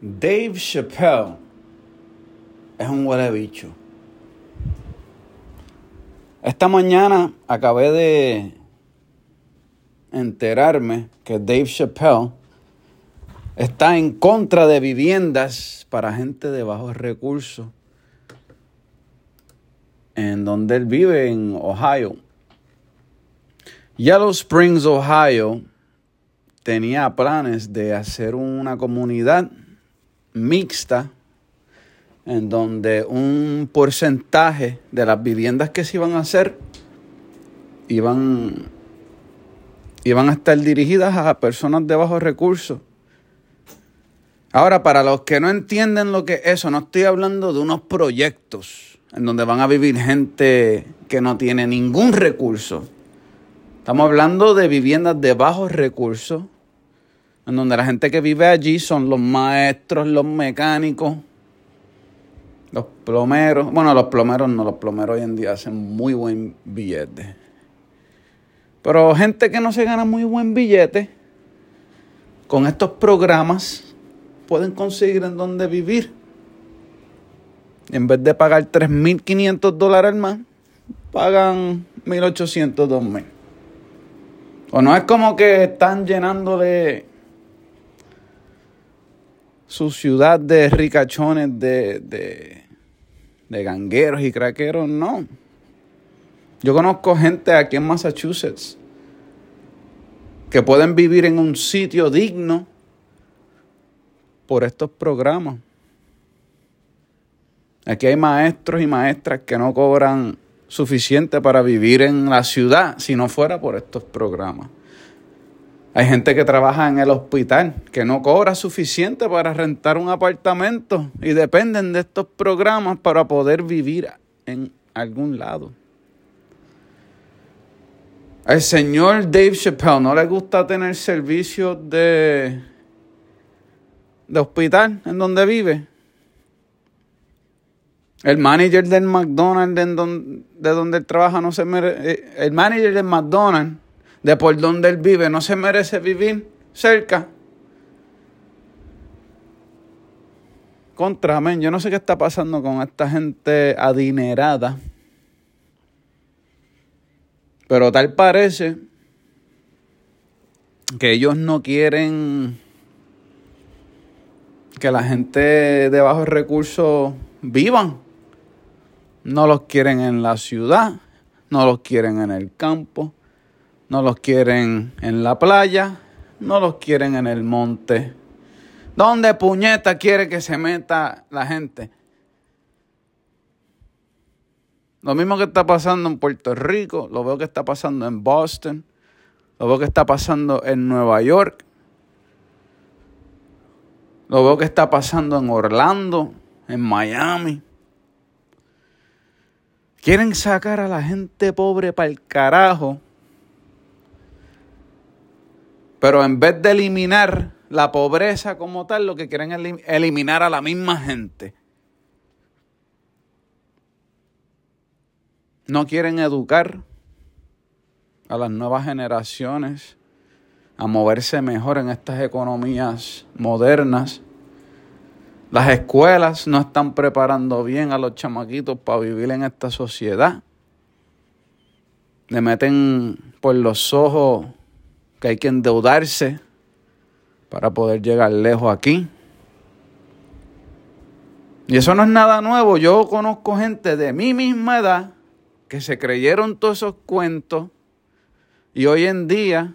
Dave Chappelle es un huele bicho. Esta mañana acabé de enterarme que Dave Chappelle está en contra de viviendas para gente de bajos recursos en donde él vive en Ohio. Yellow Springs, Ohio, tenía planes de hacer una comunidad mixta en donde un porcentaje de las viviendas que se iban a hacer iban, iban a estar dirigidas a personas de bajos recursos. Ahora, para los que no entienden lo que es eso, no estoy hablando de unos proyectos en donde van a vivir gente que no tiene ningún recurso. Estamos hablando de viviendas de bajos recursos en donde la gente que vive allí son los maestros, los mecánicos, los plomeros. Bueno, los plomeros no, los plomeros hoy en día hacen muy buen billete. Pero gente que no se gana muy buen billete, con estos programas pueden conseguir en dónde vivir. En vez de pagar 3.500 dólares más, pagan 1.800, 2.000. O no es como que están llenándole su ciudad de ricachones, de, de, de gangueros y craqueros, no. Yo conozco gente aquí en Massachusetts que pueden vivir en un sitio digno por estos programas. Aquí hay maestros y maestras que no cobran suficiente para vivir en la ciudad si no fuera por estos programas. Hay gente que trabaja en el hospital que no cobra suficiente para rentar un apartamento y dependen de estos programas para poder vivir en algún lado. Al señor Dave Chappelle no le gusta tener servicios de, de hospital en donde vive. El manager del McDonald's de donde, de donde él trabaja no se merece. Eh, el manager del McDonald's de por donde él vive, no se merece vivir cerca. Contra, men, yo no sé qué está pasando con esta gente adinerada. Pero tal parece que ellos no quieren que la gente de bajos recursos vivan. No los quieren en la ciudad, no los quieren en el campo no los quieren en la playa, no los quieren en el monte. ¿Dónde puñeta quiere que se meta la gente? Lo mismo que está pasando en Puerto Rico, lo veo que está pasando en Boston, lo veo que está pasando en Nueva York, lo veo que está pasando en Orlando, en Miami. Quieren sacar a la gente pobre para el carajo pero en vez de eliminar la pobreza como tal, lo que quieren es eliminar a la misma gente. No quieren educar a las nuevas generaciones a moverse mejor en estas economías modernas. Las escuelas no están preparando bien a los chamaquitos para vivir en esta sociedad. Le meten por los ojos que hay que endeudarse para poder llegar lejos aquí. Y eso no es nada nuevo. Yo conozco gente de mi misma edad que se creyeron todos esos cuentos y hoy en día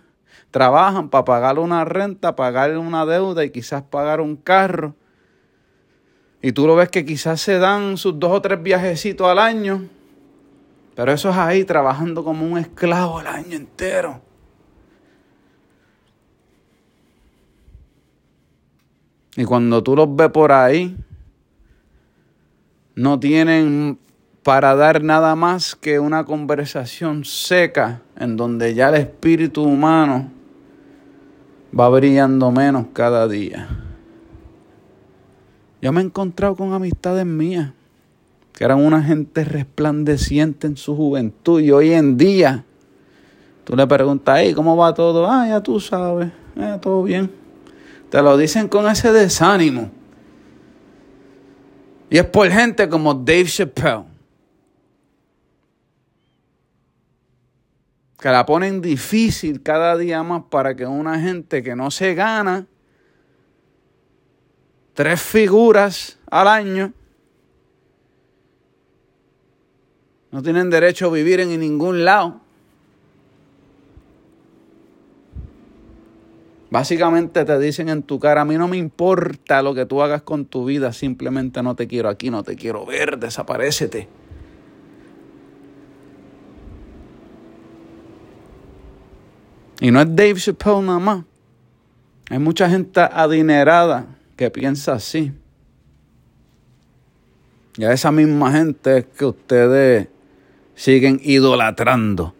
trabajan para pagar una renta, pagar una deuda y quizás pagar un carro. Y tú lo ves que quizás se dan sus dos o tres viajecitos al año, pero eso es ahí trabajando como un esclavo el año entero. Y cuando tú los ves por ahí, no tienen para dar nada más que una conversación seca en donde ya el espíritu humano va brillando menos cada día. Yo me he encontrado con amistades mías que eran una gente resplandeciente en su juventud y hoy en día tú le preguntas, ¿cómo va todo? Ah, ya tú sabes, eh, todo bien. Te lo dicen con ese desánimo. Y es por gente como Dave Chappelle. Que la ponen difícil cada día más para que una gente que no se gana tres figuras al año no tienen derecho a vivir en ningún lado. Básicamente te dicen en tu cara, a mí no me importa lo que tú hagas con tu vida, simplemente no te quiero aquí, no te quiero ver, desaparecete. Y no es Dave Chappelle nada más. Hay mucha gente adinerada que piensa así. Y a esa misma gente es que ustedes siguen idolatrando